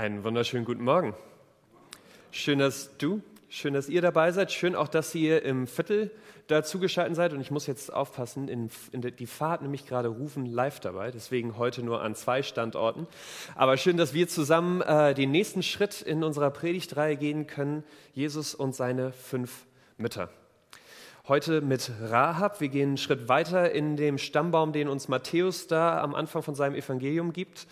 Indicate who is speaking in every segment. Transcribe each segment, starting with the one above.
Speaker 1: Einen wunderschönen guten Morgen. Schön, dass du, schön, dass ihr dabei seid. Schön auch, dass ihr im Viertel dazugeschaltet seid. Und ich muss jetzt aufpassen, in, in die Fahrt nämlich gerade rufen live dabei. Deswegen heute nur an zwei Standorten. Aber schön, dass wir zusammen äh, den nächsten Schritt in unserer Predigtreihe gehen können. Jesus und seine fünf Mütter. Heute mit Rahab. Wir gehen einen Schritt weiter in dem Stammbaum, den uns Matthäus da am Anfang von seinem Evangelium gibt.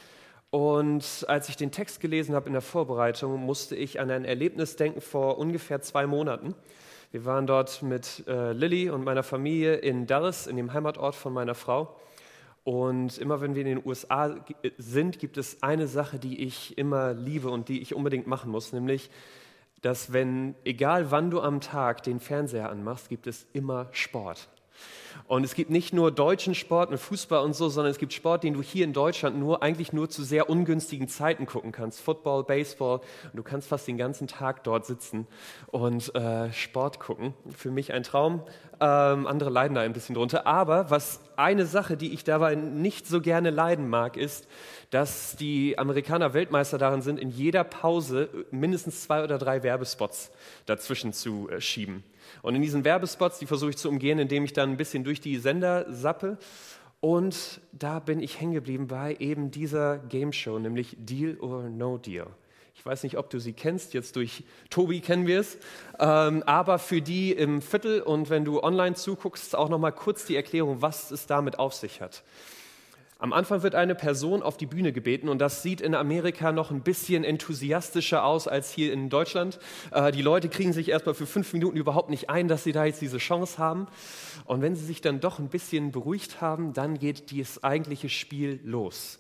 Speaker 1: Und als ich den Text gelesen habe in der Vorbereitung, musste ich an ein Erlebnis denken vor ungefähr zwei Monaten. Wir waren dort mit äh, Lilly und meiner Familie in Dallas, in dem Heimatort von meiner Frau. Und immer wenn wir in den USA sind, gibt es eine Sache, die ich immer liebe und die ich unbedingt machen muss, nämlich, dass wenn, egal wann du am Tag den Fernseher anmachst, gibt es immer Sport. Und es gibt nicht nur deutschen Sport mit Fußball und so, sondern es gibt Sport, den du hier in Deutschland nur eigentlich nur zu sehr ungünstigen Zeiten gucken kannst. Football, Baseball. Und du kannst fast den ganzen Tag dort sitzen und äh, Sport gucken. Für mich ein Traum. Ähm, andere leiden da ein bisschen drunter. Aber was eine Sache, die ich dabei nicht so gerne leiden mag, ist, dass die Amerikaner Weltmeister darin sind, in jeder Pause mindestens zwei oder drei Werbespots dazwischen zu äh, schieben. Und in diesen Werbespots, die versuche ich zu umgehen, indem ich dann ein bisschen durch die Sender sappe. Und da bin ich hängen geblieben bei eben dieser Game Show, nämlich Deal or No Deal. Ich weiß nicht, ob du sie kennst, jetzt durch Tobi kennen wir es. Ähm, aber für die im Viertel und wenn du online zuguckst, auch nochmal kurz die Erklärung, was es damit auf sich hat. Am Anfang wird eine Person auf die Bühne gebeten und das sieht in Amerika noch ein bisschen enthusiastischer aus als hier in Deutschland. Äh, die Leute kriegen sich erstmal für fünf Minuten überhaupt nicht ein, dass sie da jetzt diese Chance haben. Und wenn sie sich dann doch ein bisschen beruhigt haben, dann geht das eigentliche Spiel los.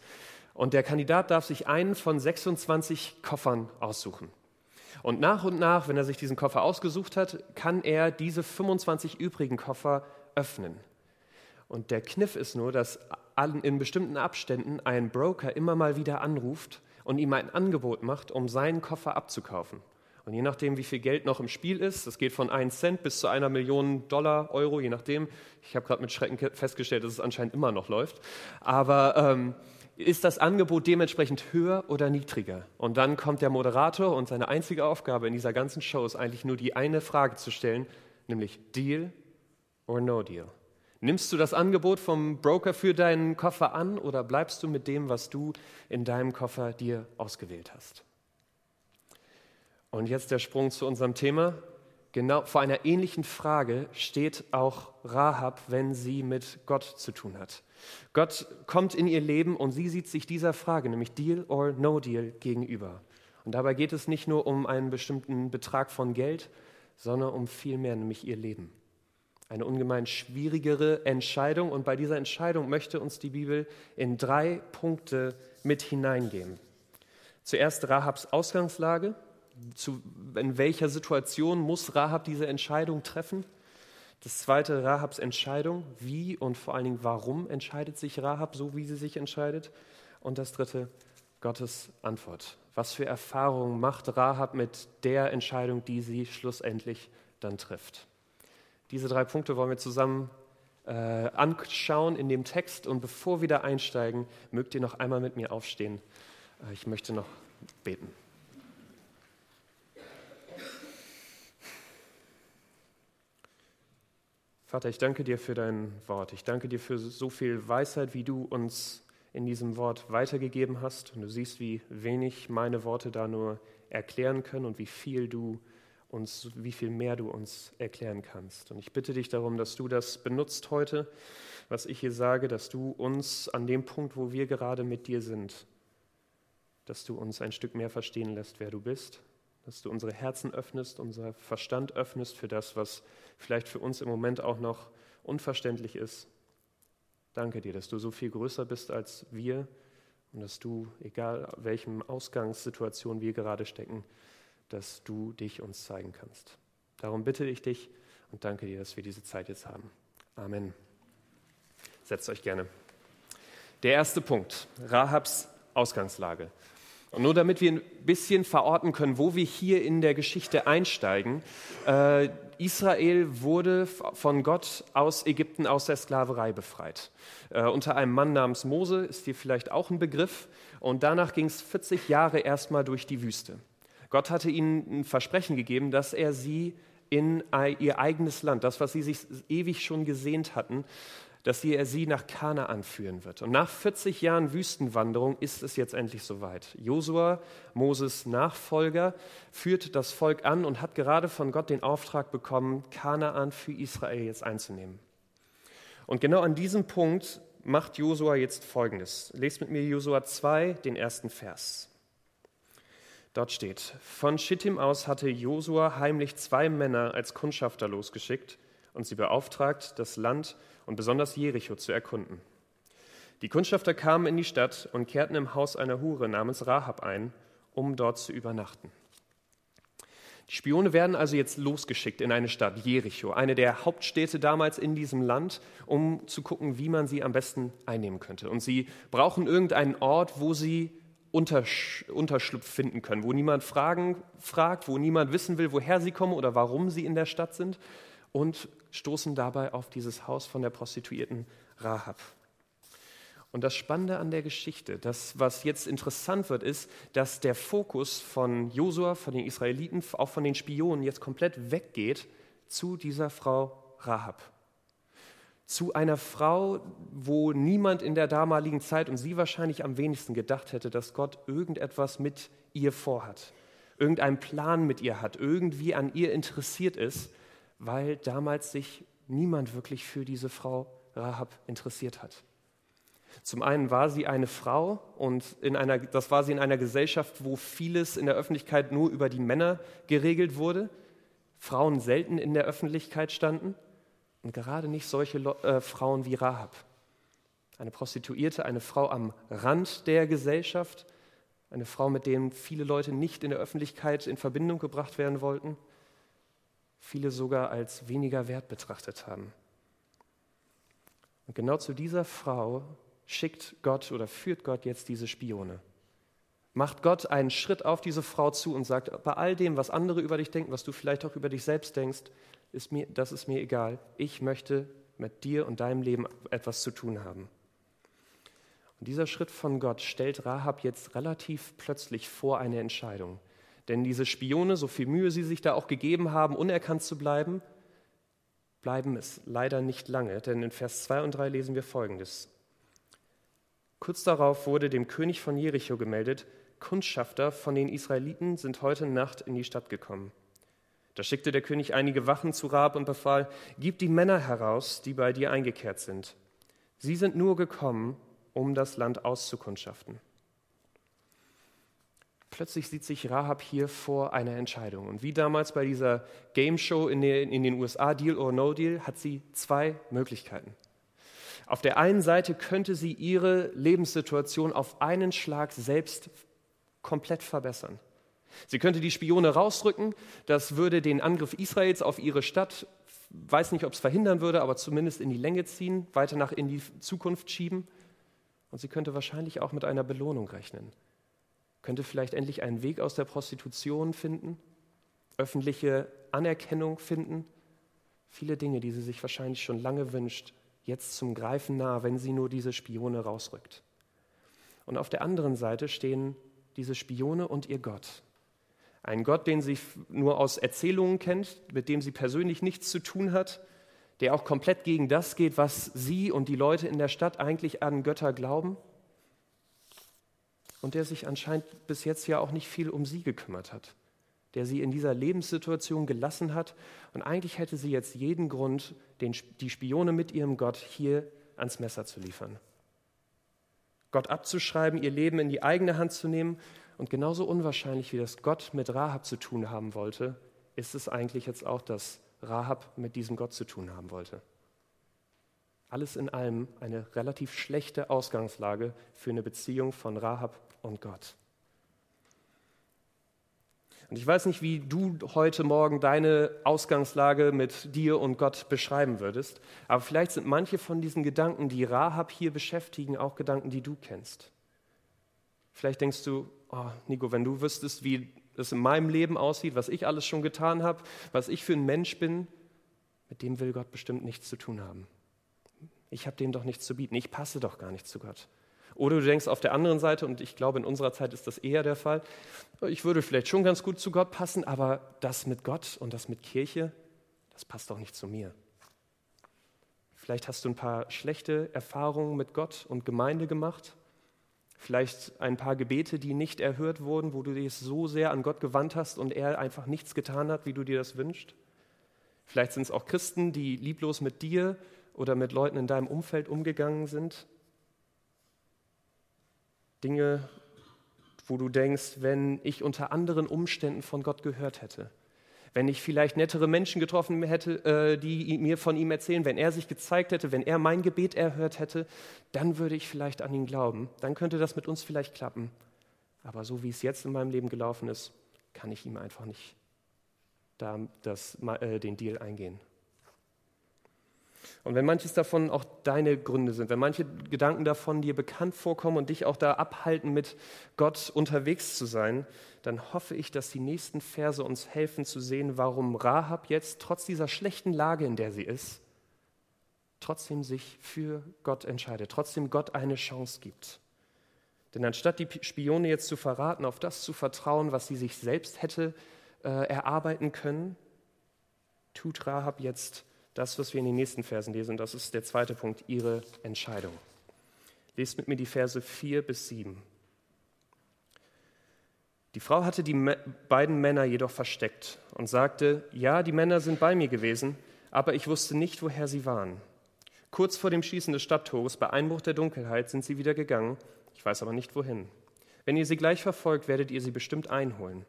Speaker 1: Und der Kandidat darf sich einen von 26 Koffern aussuchen. Und nach und nach, wenn er sich diesen Koffer ausgesucht hat, kann er diese 25 übrigen Koffer öffnen. Und der Kniff ist nur, dass in bestimmten Abständen ein Broker immer mal wieder anruft und ihm ein Angebot macht, um seinen Koffer abzukaufen. Und je nachdem, wie viel Geld noch im Spiel ist, das geht von 1 Cent bis zu einer Million Dollar, Euro, je nachdem. Ich habe gerade mit Schrecken festgestellt, dass es anscheinend immer noch läuft. Aber ähm, ist das Angebot dementsprechend höher oder niedriger? Und dann kommt der Moderator und seine einzige Aufgabe in dieser ganzen Show ist eigentlich nur die eine Frage zu stellen, nämlich Deal or No Deal. Nimmst du das Angebot vom Broker für deinen Koffer an oder bleibst du mit dem, was du in deinem Koffer dir ausgewählt hast? Und jetzt der Sprung zu unserem Thema. Genau vor einer ähnlichen Frage steht auch Rahab, wenn sie mit Gott zu tun hat. Gott kommt in ihr Leben und sie sieht sich dieser Frage, nämlich Deal or No Deal, gegenüber. Und dabei geht es nicht nur um einen bestimmten Betrag von Geld, sondern um viel mehr, nämlich ihr Leben. Eine ungemein schwierigere Entscheidung und bei dieser Entscheidung möchte uns die Bibel in drei Punkte mit hineingeben. Zuerst Rahabs Ausgangslage, zu, in welcher Situation muss Rahab diese Entscheidung treffen? Das zweite, Rahabs Entscheidung, wie und vor allen Dingen warum entscheidet sich Rahab so, wie sie sich entscheidet? Und das dritte, Gottes Antwort. Was für Erfahrungen macht Rahab mit der Entscheidung, die sie schlussendlich dann trifft? Diese drei Punkte wollen wir zusammen äh, anschauen in dem Text. Und bevor wir da einsteigen, mögt ihr noch einmal mit mir aufstehen. Äh, ich möchte noch beten. Vater, ich danke dir für dein Wort. Ich danke dir für so viel Weisheit, wie du uns in diesem Wort weitergegeben hast. Und du siehst, wie wenig meine Worte da nur erklären können und wie viel du uns, wie viel mehr du uns erklären kannst. Und ich bitte dich darum, dass du das benutzt heute, was ich hier sage, dass du uns an dem Punkt, wo wir gerade mit dir sind, dass du uns ein Stück mehr verstehen lässt, wer du bist, dass du unsere Herzen öffnest, unser Verstand öffnest für das, was vielleicht für uns im Moment auch noch unverständlich ist. Danke dir, dass du so viel größer bist als wir und dass du, egal welchen Ausgangssituation wir gerade stecken, dass du dich uns zeigen kannst. Darum bitte ich dich und danke dir, dass wir diese Zeit jetzt haben. Amen. Setzt euch gerne. Der erste Punkt, Rahabs Ausgangslage. Und nur damit wir ein bisschen verorten können, wo wir hier in der Geschichte einsteigen. Äh, Israel wurde von Gott aus Ägypten aus der Sklaverei befreit. Äh, unter einem Mann namens Mose ist dir vielleicht auch ein Begriff. Und danach ging es 40 Jahre erstmal durch die Wüste. Gott hatte ihnen ein Versprechen gegeben, dass er sie in ihr eigenes Land, das, was sie sich ewig schon gesehnt hatten, dass er sie nach Kanaan führen wird. Und nach 40 Jahren Wüstenwanderung ist es jetzt endlich soweit. Josua, Moses Nachfolger, führt das Volk an und hat gerade von Gott den Auftrag bekommen, Kanaan für Israel jetzt einzunehmen. Und genau an diesem Punkt macht Josua jetzt Folgendes. Lest mit mir Josua 2, den ersten Vers. Dort steht, von Schittim aus hatte Josua heimlich zwei Männer als Kundschafter losgeschickt und sie beauftragt, das Land und besonders Jericho zu erkunden. Die Kundschafter kamen in die Stadt und kehrten im Haus einer Hure namens Rahab ein, um dort zu übernachten. Die Spione werden also jetzt losgeschickt in eine Stadt, Jericho, eine der Hauptstädte damals in diesem Land, um zu gucken, wie man sie am besten einnehmen könnte. Und sie brauchen irgendeinen Ort, wo sie Untersch Unterschlupf finden können, wo niemand Fragen fragt, wo niemand wissen will, woher sie kommen oder warum sie in der Stadt sind und stoßen dabei auf dieses Haus von der Prostituierten Rahab. Und das Spannende an der Geschichte, das, was jetzt interessant wird, ist, dass der Fokus von Josua, von den Israeliten, auch von den Spionen jetzt komplett weggeht zu dieser Frau Rahab. Zu einer Frau, wo niemand in der damaligen Zeit und sie wahrscheinlich am wenigsten gedacht hätte, dass Gott irgendetwas mit ihr vorhat, irgendeinen Plan mit ihr hat, irgendwie an ihr interessiert ist weil damals sich niemand wirklich für diese Frau Rahab interessiert hat. Zum einen war sie eine Frau und in einer, das war sie in einer Gesellschaft, wo vieles in der Öffentlichkeit nur über die Männer geregelt wurde, Frauen selten in der Öffentlichkeit standen und gerade nicht solche äh, Frauen wie Rahab. Eine Prostituierte, eine Frau am Rand der Gesellschaft, eine Frau, mit der viele Leute nicht in der Öffentlichkeit in Verbindung gebracht werden wollten viele sogar als weniger wert betrachtet haben. Und genau zu dieser Frau schickt Gott oder führt Gott jetzt diese Spione. Macht Gott einen Schritt auf diese Frau zu und sagt, bei all dem, was andere über dich denken, was du vielleicht auch über dich selbst denkst, ist mir, das ist mir egal. Ich möchte mit dir und deinem Leben etwas zu tun haben. Und dieser Schritt von Gott stellt Rahab jetzt relativ plötzlich vor eine Entscheidung. Denn diese Spione, so viel Mühe sie sich da auch gegeben haben, unerkannt zu bleiben, bleiben es leider nicht lange. Denn in Vers 2 und 3 lesen wir Folgendes. Kurz darauf wurde dem König von Jericho gemeldet, Kundschafter von den Israeliten sind heute Nacht in die Stadt gekommen. Da schickte der König einige Wachen zu Rab und befahl, gib die Männer heraus, die bei dir eingekehrt sind. Sie sind nur gekommen, um das Land auszukundschaften. Plötzlich sieht sich Rahab hier vor einer Entscheidung. Und wie damals bei dieser Game Show in den, USA, Deal or No Deal, hat sie zwei Möglichkeiten. Auf der einen Seite könnte sie ihre Lebenssituation auf einen Schlag selbst komplett verbessern. Sie könnte die Spione rausrücken, das würde den Angriff Israels auf ihre Stadt, weiß nicht, ob es verhindern würde, aber zumindest in die Länge ziehen, weiter nach in die Zukunft schieben. Und sie könnte wahrscheinlich auch mit einer Belohnung rechnen könnte vielleicht endlich einen Weg aus der Prostitution finden, öffentliche Anerkennung finden. Viele Dinge, die sie sich wahrscheinlich schon lange wünscht, jetzt zum Greifen nah, wenn sie nur diese Spione rausrückt. Und auf der anderen Seite stehen diese Spione und ihr Gott. Ein Gott, den sie nur aus Erzählungen kennt, mit dem sie persönlich nichts zu tun hat, der auch komplett gegen das geht, was sie und die Leute in der Stadt eigentlich an Götter glauben und der sich anscheinend bis jetzt ja auch nicht viel um sie gekümmert hat, der sie in dieser Lebenssituation gelassen hat. Und eigentlich hätte sie jetzt jeden Grund, den, die Spione mit ihrem Gott hier ans Messer zu liefern. Gott abzuschreiben, ihr Leben in die eigene Hand zu nehmen. Und genauso unwahrscheinlich, wie das Gott mit Rahab zu tun haben wollte, ist es eigentlich jetzt auch, dass Rahab mit diesem Gott zu tun haben wollte. Alles in allem eine relativ schlechte Ausgangslage für eine Beziehung von Rahab und Gott. Und ich weiß nicht, wie du heute Morgen deine Ausgangslage mit dir und Gott beschreiben würdest, aber vielleicht sind manche von diesen Gedanken, die Rahab hier beschäftigen, auch Gedanken, die du kennst. Vielleicht denkst du, oh, Nico, wenn du wüsstest, wie es in meinem Leben aussieht, was ich alles schon getan habe, was ich für ein Mensch bin, mit dem will Gott bestimmt nichts zu tun haben. Ich habe dem doch nichts zu bieten. Ich passe doch gar nicht zu Gott. Oder du denkst auf der anderen Seite, und ich glaube, in unserer Zeit ist das eher der Fall, ich würde vielleicht schon ganz gut zu Gott passen, aber das mit Gott und das mit Kirche, das passt doch nicht zu mir. Vielleicht hast du ein paar schlechte Erfahrungen mit Gott und Gemeinde gemacht. Vielleicht ein paar Gebete, die nicht erhört wurden, wo du dich so sehr an Gott gewandt hast und er einfach nichts getan hat, wie du dir das wünschst. Vielleicht sind es auch Christen, die lieblos mit dir oder mit Leuten in deinem Umfeld umgegangen sind. Dinge, wo du denkst, wenn ich unter anderen Umständen von Gott gehört hätte, wenn ich vielleicht nettere Menschen getroffen hätte, äh, die mir von ihm erzählen, wenn er sich gezeigt hätte, wenn er mein Gebet erhört hätte, dann würde ich vielleicht an ihn glauben. Dann könnte das mit uns vielleicht klappen. Aber so wie es jetzt in meinem Leben gelaufen ist, kann ich ihm einfach nicht da das, äh, den Deal eingehen. Und wenn manches davon auch deine Gründe sind, wenn manche Gedanken davon dir bekannt vorkommen und dich auch da abhalten, mit Gott unterwegs zu sein, dann hoffe ich, dass die nächsten Verse uns helfen zu sehen, warum Rahab jetzt trotz dieser schlechten Lage, in der sie ist, trotzdem sich für Gott entscheidet, trotzdem Gott eine Chance gibt. Denn anstatt die Spione jetzt zu verraten, auf das zu vertrauen, was sie sich selbst hätte äh, erarbeiten können, tut Rahab jetzt das, was wir in den nächsten Versen lesen. Das ist der zweite Punkt, ihre Entscheidung. Lest mit mir die Verse 4 bis 7. Die Frau hatte die beiden Männer jedoch versteckt und sagte, ja, die Männer sind bei mir gewesen, aber ich wusste nicht, woher sie waren. Kurz vor dem Schließen des Stadttores, bei Einbruch der Dunkelheit, sind sie wieder gegangen, ich weiß aber nicht wohin. Wenn ihr sie gleich verfolgt, werdet ihr sie bestimmt einholen.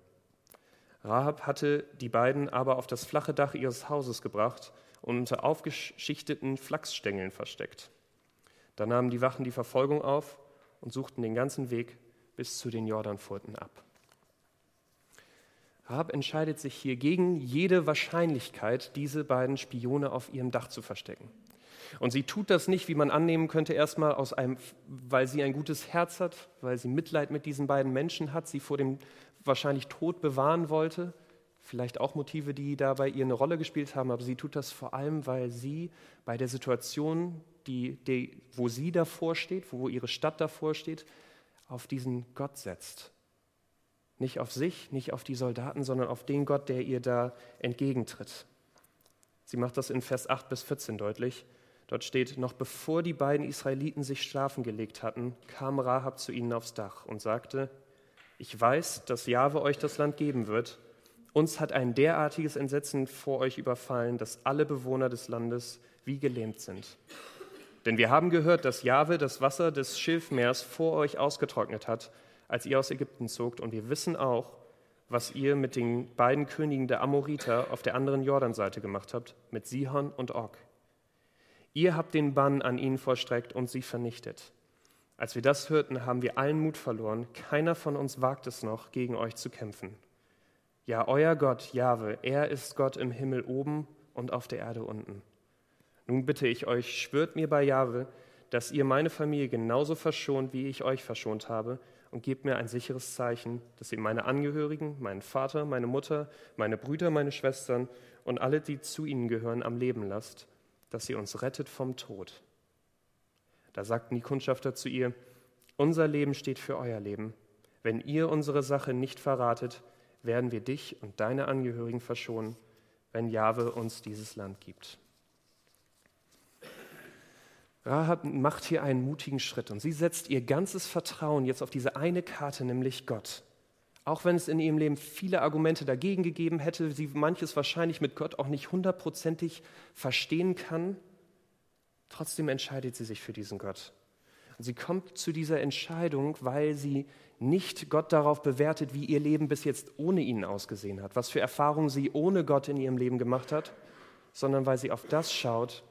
Speaker 1: Rahab hatte die beiden aber auf das flache Dach ihres Hauses gebracht und unter aufgeschichteten Flachsstängeln versteckt. Da nahmen die Wachen die Verfolgung auf und suchten den ganzen Weg bis zu den Jordanfurten ab. Rahab entscheidet sich hier gegen jede Wahrscheinlichkeit, diese beiden Spione auf ihrem Dach zu verstecken. Und sie tut das nicht, wie man annehmen könnte, erstmal aus einem, weil sie ein gutes Herz hat, weil sie Mitleid mit diesen beiden Menschen hat, sie vor dem wahrscheinlich Tod bewahren wollte, vielleicht auch Motive, die dabei ihr eine Rolle gespielt haben, aber sie tut das vor allem, weil sie bei der Situation, die, die, wo sie davor steht, wo ihre Stadt davor steht, auf diesen Gott setzt. Nicht auf sich, nicht auf die Soldaten, sondern auf den Gott, der ihr da entgegentritt. Sie macht das in Vers 8 bis 14 deutlich. Dort steht, noch bevor die beiden Israeliten sich schlafen gelegt hatten, kam Rahab zu ihnen aufs Dach und sagte, ich weiß, dass Jahwe euch das Land geben wird uns hat ein derartiges Entsetzen vor euch überfallen, dass alle Bewohner des Landes wie gelähmt sind. Denn wir haben gehört, dass Jahwe das Wasser des Schilfmeers vor euch ausgetrocknet hat, als ihr aus Ägypten zogt. Und wir wissen auch, was ihr mit den beiden Königen der Amoriter auf der anderen Jordanseite gemacht habt, mit Sihon und Og. Ihr habt den Bann an ihnen vollstreckt und sie vernichtet. Als wir das hörten, haben wir allen Mut verloren. Keiner von uns wagt es noch, gegen euch zu kämpfen. Ja, euer Gott, Jahwe, er ist Gott im Himmel oben und auf der Erde unten. Nun bitte ich euch, schwört mir bei Jahwe, dass ihr meine Familie genauso verschont, wie ich euch verschont habe, und gebt mir ein sicheres Zeichen, dass ihr meine Angehörigen, meinen Vater, meine Mutter, meine Brüder, meine Schwestern und alle, die zu ihnen gehören, am Leben lasst, dass ihr uns rettet vom Tod. Da sagten die Kundschafter zu ihr, unser Leben steht für euer Leben. Wenn ihr unsere Sache nicht verratet, werden wir dich und deine Angehörigen verschonen, wenn Jahwe uns dieses Land gibt. Rahab macht hier einen mutigen Schritt und sie setzt ihr ganzes Vertrauen jetzt auf diese eine Karte, nämlich Gott. Auch wenn es in ihrem Leben viele Argumente dagegen gegeben hätte, sie manches wahrscheinlich mit Gott auch nicht hundertprozentig verstehen kann, trotzdem entscheidet sie sich für diesen Gott. Und sie kommt zu dieser Entscheidung, weil sie nicht Gott darauf bewertet, wie ihr Leben bis jetzt ohne ihn ausgesehen hat, was für Erfahrungen sie ohne Gott in ihrem Leben gemacht hat, sondern weil sie auf das schaut,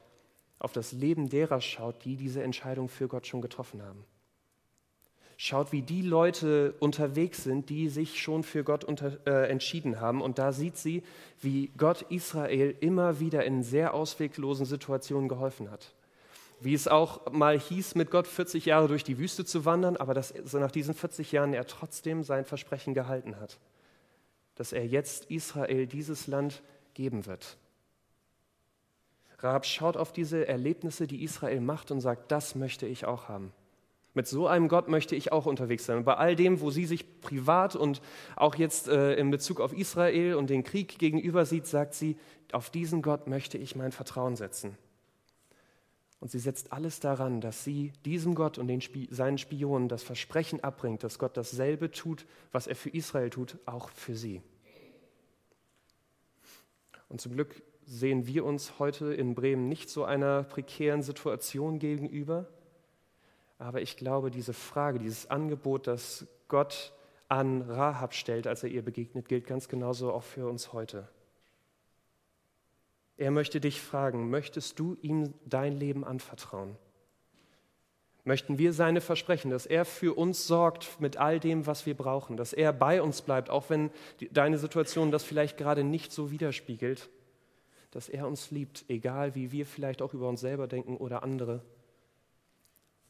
Speaker 1: auf das Leben derer schaut, die diese Entscheidung für Gott schon getroffen haben. Schaut, wie die Leute unterwegs sind, die sich schon für Gott unter, äh, entschieden haben. Und da sieht sie, wie Gott Israel immer wieder in sehr ausweglosen Situationen geholfen hat Wie es auch mal hieß, mit Gott 40 Jahre durch die Wüste zu wandern, aber dass nach diesen 40 Jahren er trotzdem sein Versprechen gehalten hat, dass er jetzt Israel dieses Land geben wird. Rahab schaut auf diese Erlebnisse, die Israel macht und sagt, das möchte ich auch haben. Mit so einem Gott möchte ich auch unterwegs sein. Bei all dem, wo sie sich privat und auch jetzt äh, in Bezug auf Israel und den Krieg gegenüber sieht, sagt sie, auf diesen Gott möchte ich mein Vertrauen setzen. Und sie setzt alles daran, dass sie diesem Gott und den Sp seinen Spionen das Versprechen abbringt, dass Gott dasselbe tut, was er für Israel tut, auch für sie. Und zum Glück sehen wir uns heute in Bremen nicht so einer prekären Situation gegenüber. Aber ich glaube, diese Frage, dieses Angebot, das Gott an Rahab stellt, als er ihr begegnet, gilt ganz genauso auch für uns heute. Er möchte dich fragen, möchtest du ihm dein Leben anvertrauen? Möchten wir seine Versprechen, dass er für uns sorgt mit all dem, was wir brauchen, dass er bei uns bleibt, auch wenn deine Situation das vielleicht gerade nicht so widerspiegelt, dass er uns liebt, egal wie wir vielleicht auch über uns selber denken oder andere?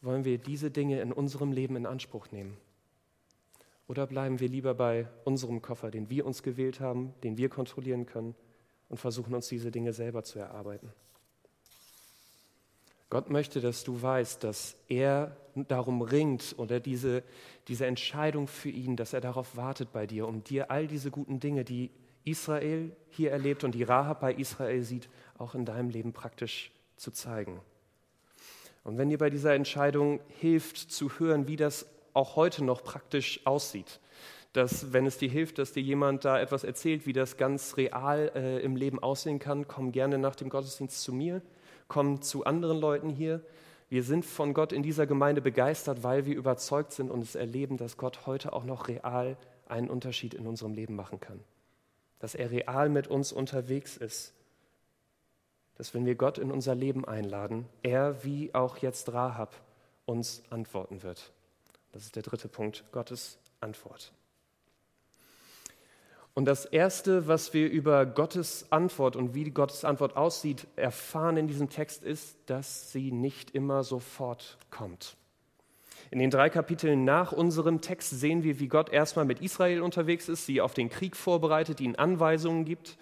Speaker 1: Wollen wir diese Dinge in unserem Leben in Anspruch nehmen? Oder bleiben wir lieber bei unserem Koffer, den wir uns gewählt haben, den wir kontrollieren können? Und versuchen uns diese Dinge selber zu erarbeiten. Gott möchte, dass du weißt, dass er darum ringt oder diese, diese Entscheidung für ihn, dass er darauf wartet bei dir, um dir all diese guten Dinge, die Israel hier erlebt und die Rahab bei Israel sieht, auch in deinem Leben praktisch zu zeigen. Und wenn dir bei dieser Entscheidung hilft zu hören, wie das auch heute noch praktisch aussieht, dass wenn es dir hilft, dass dir jemand da etwas erzählt, wie das ganz real äh, im Leben aussehen kann, komm gerne nach dem Gottesdienst zu mir, komm zu anderen Leuten hier. Wir sind von Gott in dieser Gemeinde begeistert, weil wir überzeugt sind und es erleben, dass Gott heute auch noch real einen Unterschied in unserem Leben machen kann. Dass er real mit uns unterwegs ist. Dass wenn wir Gott in unser Leben einladen, er wie auch jetzt Rahab uns antworten wird. Das ist der dritte Punkt, Gottes Antwort. Und das Erste, was wir über Gottes Antwort und wie Gottes Antwort aussieht, erfahren in diesem Text ist, dass sie nicht immer sofort kommt. In den drei Kapiteln nach unserem Text sehen wir, wie Gott erstmal mit Israel unterwegs ist, sie auf den Krieg vorbereitet, ihnen Anweisungen gibt.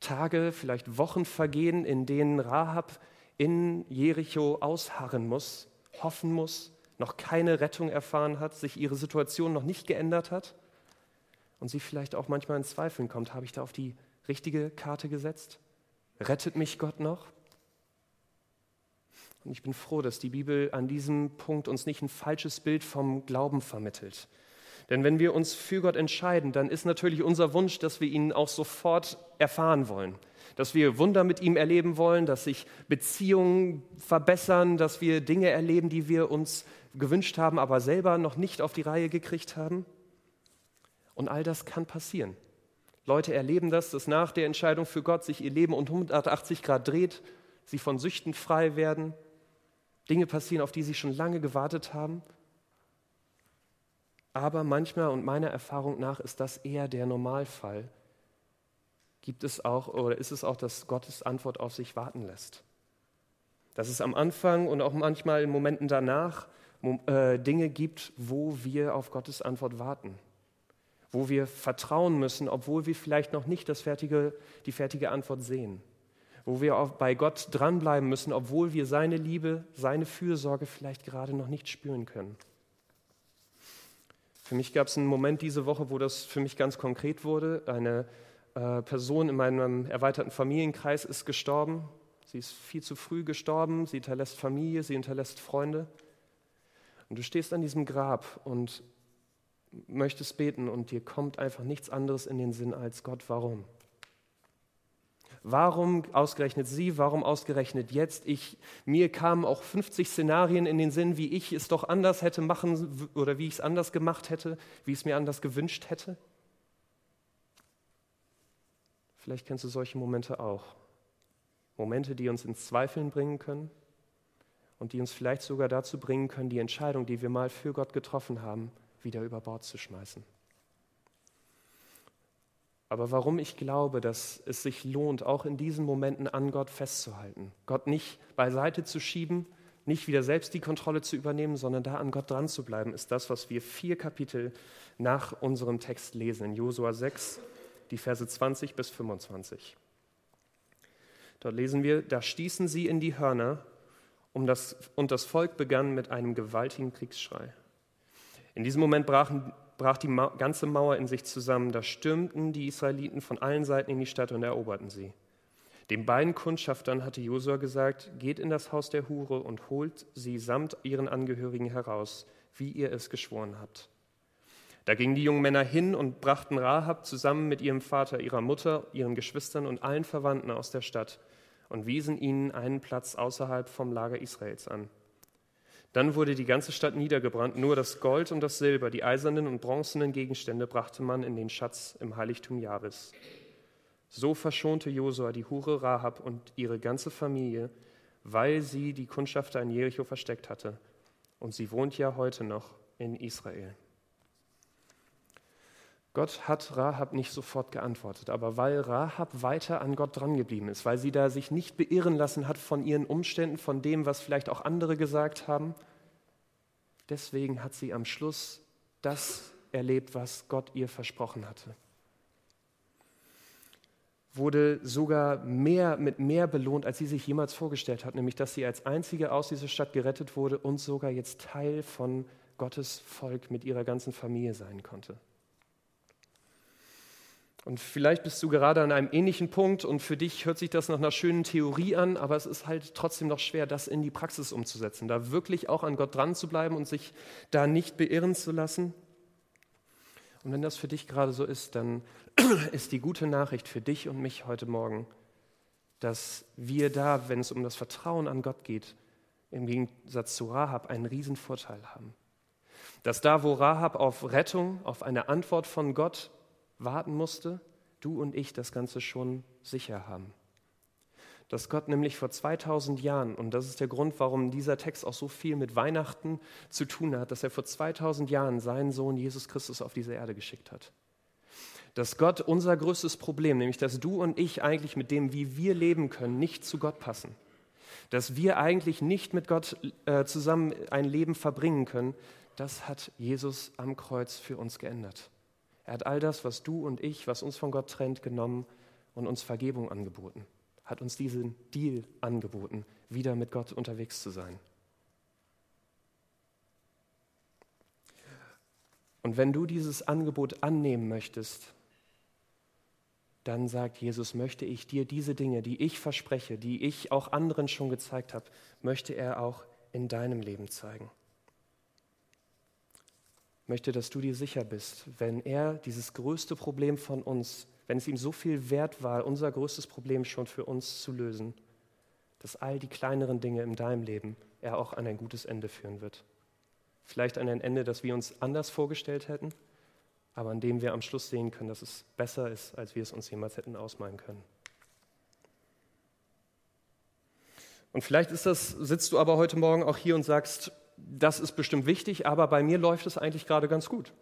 Speaker 1: Tage, vielleicht Wochen vergehen, in denen Rahab in Jericho ausharren muss, hoffen muss, noch keine Rettung erfahren hat, sich ihre Situation noch nicht geändert hat und sie vielleicht auch manchmal in Zweifeln kommt, habe ich da auf die richtige Karte gesetzt? Rettet mich Gott noch? Und ich bin froh, dass die Bibel an diesem Punkt uns nicht ein falsches Bild vom Glauben vermittelt. Denn wenn wir uns für Gott entscheiden, dann ist natürlich unser Wunsch, dass wir ihn auch sofort erfahren wollen. Dass wir Wunder mit ihm erleben wollen, dass sich Beziehungen verbessern, dass wir Dinge erleben, die wir uns gewünscht haben, aber selber noch nicht auf die Reihe gekriegt haben. Und all das kann passieren. Leute erleben das, dass nach der Entscheidung für Gott sich ihr Leben um 180 Grad dreht, sie von Süchten frei werden, Dinge passieren, auf die sie schon lange gewartet haben. Aber manchmal und meiner Erfahrung nach ist das eher der Normalfall. Gibt es auch oder ist es auch, dass Gottes Antwort auf sich warten lässt? Dass es am Anfang und auch manchmal in Momenten danach äh, Dinge gibt, wo wir auf Gottes Antwort warten wo wir vertrauen müssen, obwohl wir vielleicht noch nicht das fertige, die fertige Antwort sehen, wo wir auch bei Gott dranbleiben müssen, obwohl wir seine Liebe, seine Fürsorge vielleicht gerade noch nicht spüren können. Für mich gab es einen Moment diese Woche, wo das für mich ganz konkret wurde. Eine äh, Person in meinem erweiterten Familienkreis ist gestorben. Sie ist viel zu früh gestorben. Sie hinterlässt Familie, sie hinterlässt Freunde. Und du stehst an diesem Grab und möchtest beten und dir kommt einfach nichts anderes in den Sinn als Gott, warum? Warum ausgerechnet sie? Warum ausgerechnet jetzt? Ich, mir kamen auch 50 Szenarien in den Sinn, wie ich es doch anders hätte machen oder wie ich es anders gemacht hätte, wie ich es mir anders gewünscht hätte. Vielleicht kennst du solche Momente auch. Momente, die uns ins Zweifeln bringen können und die uns vielleicht sogar dazu bringen können, die Entscheidung, die wir mal für Gott getroffen haben, wieder über Bord zu schmeißen. aber warum ich glaube, dass es sich lohnt, auch in diesen Momenten an Gott festzuhalten. Gott nicht beiseite zu schieben, nicht wieder selbst die Kontrolle zu übernehmen, sondern da an Gott dran zu bleiben, ist das, was wir vier Kapitel nach unserem Text lesen, in Josua 6, die Verse 20 bis 25. Dort lesen wir, da stießen sie in die Hörner um das, und das Volk begann mit einem gewaltigen Kriegsschrei. In diesem Moment brachen brach die ganze Mauer in sich zusammen. Da stürmten die Israeliten von allen Seiten in die Stadt und eroberten sie. Den beiden Kundschaftern hatte Josua gesagt: Geht in das Haus der Hure und holt sie samt ihren Angehörigen heraus, wie ihr es geschworen habt. Da gingen die jungen Männer hin und brachten Rahab zusammen mit ihrem Vater, ihrer Mutter, ihren Geschwistern und allen Verwandten aus der Stadt und wiesen ihnen einen Platz außerhalb vom Lager Israels an. Dann wurde die ganze Stadt niedergebrannt, nur das Gold und das Silber, die eisernen und bronzenen Gegenstände brachte man in den Schatz im Heiligtum Jahres. So verschonte Josua die Hure Rahab und ihre ganze Familie, weil sie die Kundschafter in Jericho versteckt hatte. Und sie wohnt ja heute noch in Israel. Gott hat Rahab nicht sofort geantwortet, aber weil Rahab weiter an Gott drangeblieben ist, weil sie da sich nicht beirren lassen hat von ihren Umständen, von dem, was vielleicht auch andere gesagt haben, deswegen hat sie am Schluss das erlebt, was Gott ihr versprochen hatte. Wurde sogar mehr mit mehr belohnt, als sie sich jemals vorgestellt hat, nämlich dass sie als einzige aus dieser Stadt gerettet wurde und sogar jetzt Teil von Gottes Volk mit ihrer ganzen Familie sein konnte. Und vielleicht bist du gerade an einem ähnlichen Punkt und für dich hört sich das nach einer schönen Theorie an, aber es ist halt trotzdem noch schwer, das in die Praxis umzusetzen, da wirklich auch an Gott dran zu bleiben und sich da nicht beirren zu lassen. Und wenn das für dich gerade so ist, dann ist die gute Nachricht für dich und mich heute Morgen, dass wir da, wenn es um das Vertrauen an Gott geht, im Gegensatz zu Rahab einen Riesenvorteil haben. Dass da, wo Rahab auf Rettung, auf eine Antwort von Gott warten musste, du und ich das Ganze schon sicher haben. Dass Gott nämlich vor 2000 Jahren, und das ist der Grund, warum dieser Text auch so viel mit Weihnachten zu tun hat, dass er vor 2000 Jahren seinen Sohn Jesus Christus auf diese Erde geschickt hat. Dass Gott unser größtes Problem, nämlich dass du und ich eigentlich mit dem, wie wir leben können, nicht zu Gott passen. Dass wir eigentlich nicht mit Gott äh, zusammen ein Leben verbringen können, das hat Jesus am Kreuz für uns geändert. Er hat all das, was du und ich, was uns von Gott trennt, genommen und uns Vergebung angeboten. Hat uns diesen Deal angeboten, wieder mit Gott unterwegs zu sein. Und wenn du dieses Angebot annehmen möchtest, dann sagt Jesus, möchte ich dir diese Dinge, die ich verspreche, die ich auch anderen schon gezeigt habe, möchte er auch in deinem Leben zeigen möchte, dass du dir sicher bist, wenn er dieses größte Problem von uns, wenn es ihm so viel wert war, unser größtes Problem schon für uns zu lösen, dass all die kleineren Dinge in deinem Leben er auch an ein gutes Ende führen wird. Vielleicht an ein Ende, das wir uns anders vorgestellt hätten, aber an dem wir am Schluss sehen können, dass es besser ist, als wir es uns jemals hätten ausmalen können. Und vielleicht das, sitzt du aber heute Morgen auch hier und sagst, das ist bestimmt wichtig, aber bei mir läuft es eigentlich gerade ganz gut.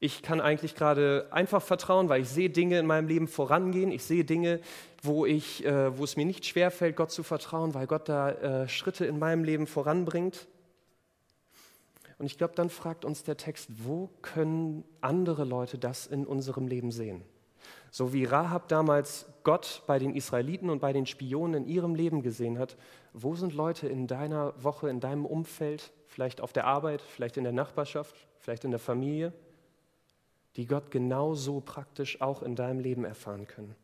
Speaker 1: Ich kann eigentlich gerade einfach vertrauen, weil ich sehe Dinge in meinem Leben vorangehen. Ich sehe Dinge, wo, ich, äh, wo es mir nicht schwerfällt, Gott zu vertrauen, weil Gott da äh, Schritte in meinem Leben voranbringt. Und ich glaube, dann fragt uns der Text, wo können andere Leute das in unserem Leben sehen? So wie Rahab damals Gott bei den Israeliten und bei den Spionen in ihrem Leben gesehen hat, wo sind Leute in deiner Woche, in deinem Umfeld, vielleicht auf der Arbeit, vielleicht in der Nachbarschaft, vielleicht in der Familie, die Gott genauso praktisch auch in deinem Leben erfahren können?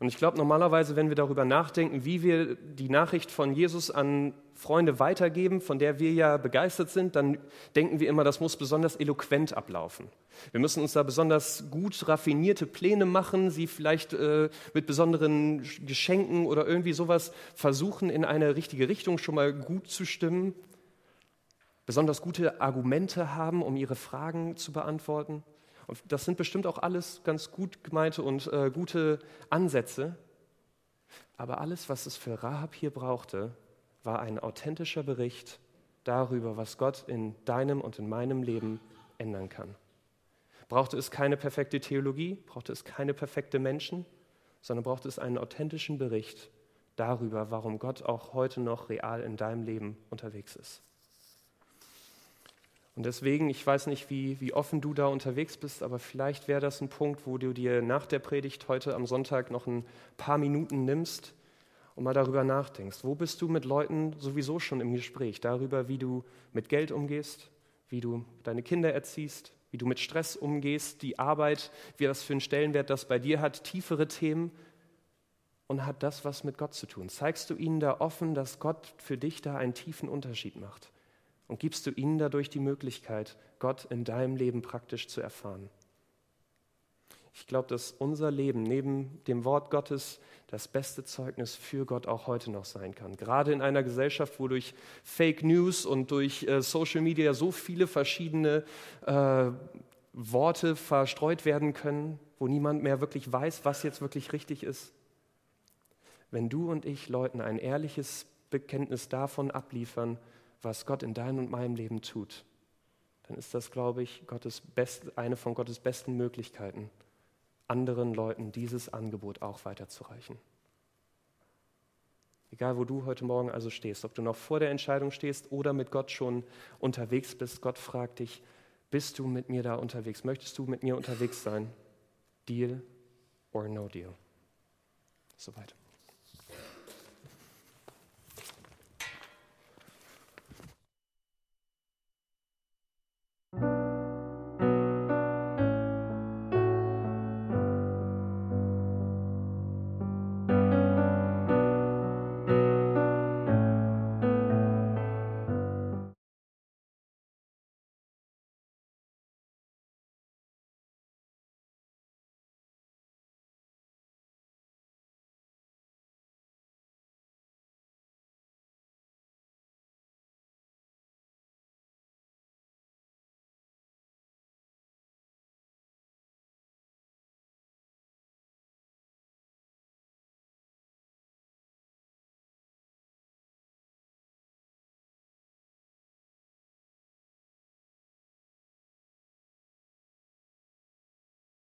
Speaker 1: Und ich glaube, normalerweise, wenn wir darüber nachdenken, wie wir die Nachricht von Jesus an Freunde weitergeben, von der wir ja begeistert sind, dann denken wir immer, das muss besonders eloquent ablaufen. Wir müssen uns da besonders gut raffinierte Pläne machen, sie vielleicht äh, mit besonderen Geschenken oder irgendwie sowas versuchen, in eine richtige Richtung schon mal gut zu stimmen, besonders gute Argumente haben, um ihre Fragen zu beantworten. Und das sind bestimmt auch alles ganz gut gemeinte und äh, gute Ansätze. Aber alles, was es für Rahab hier brauchte, war ein authentischer Bericht darüber, was Gott in deinem und in meinem Leben ändern kann. brauchte es keine perfekte Theologie, brauchte es keine perfekte Menschen, sondern brauchte es einen authentischen Bericht darüber, warum Gott auch heute noch real in deinem Leben unterwegs ist. Und deswegen, ich weiß nicht, wie, wie offen du da unterwegs bist, aber vielleicht wäre das ein Punkt, wo du dir nach der Predigt heute am Sonntag noch ein paar Minuten nimmst und mal darüber nachdenkst. Wo bist du mit Leuten sowieso schon im Gespräch? Darüber, wie du mit Geld umgehst, wie du deine Kinder erziehst, wie du mit Stress umgehst, die Arbeit, wie das für einen Stellenwert das bei dir hat, tiefere Themen und hat das was mit Gott zu tun? Zeigst du ihnen da offen, dass Gott für dich da einen tiefen Unterschied macht? Und gibst du ihnen dadurch die Möglichkeit, Gott in deinem Leben praktisch zu erfahren? Ich glaube, dass unser Leben neben dem Wort Gottes das beste Zeugnis für Gott auch heute noch sein kann. Gerade in einer Gesellschaft, wo durch Fake News und durch äh, Social Media so viele verschiedene äh, Worte verstreut werden können, wo niemand mehr wirklich weiß, was jetzt wirklich richtig ist. Wenn du und ich Leuten ein ehrliches Bekenntnis davon abliefern, was Gott in deinem und meinem Leben tut, dann ist das, glaube ich, Gottes best, eine von Gottes besten Möglichkeiten, anderen Leuten dieses Angebot auch weiterzureichen. Egal, wo du heute Morgen also stehst, ob du noch vor der Entscheidung stehst oder mit Gott schon unterwegs bist, Gott fragt dich, bist du mit mir da unterwegs? Möchtest du mit mir unterwegs sein? Deal or no deal? Soweit.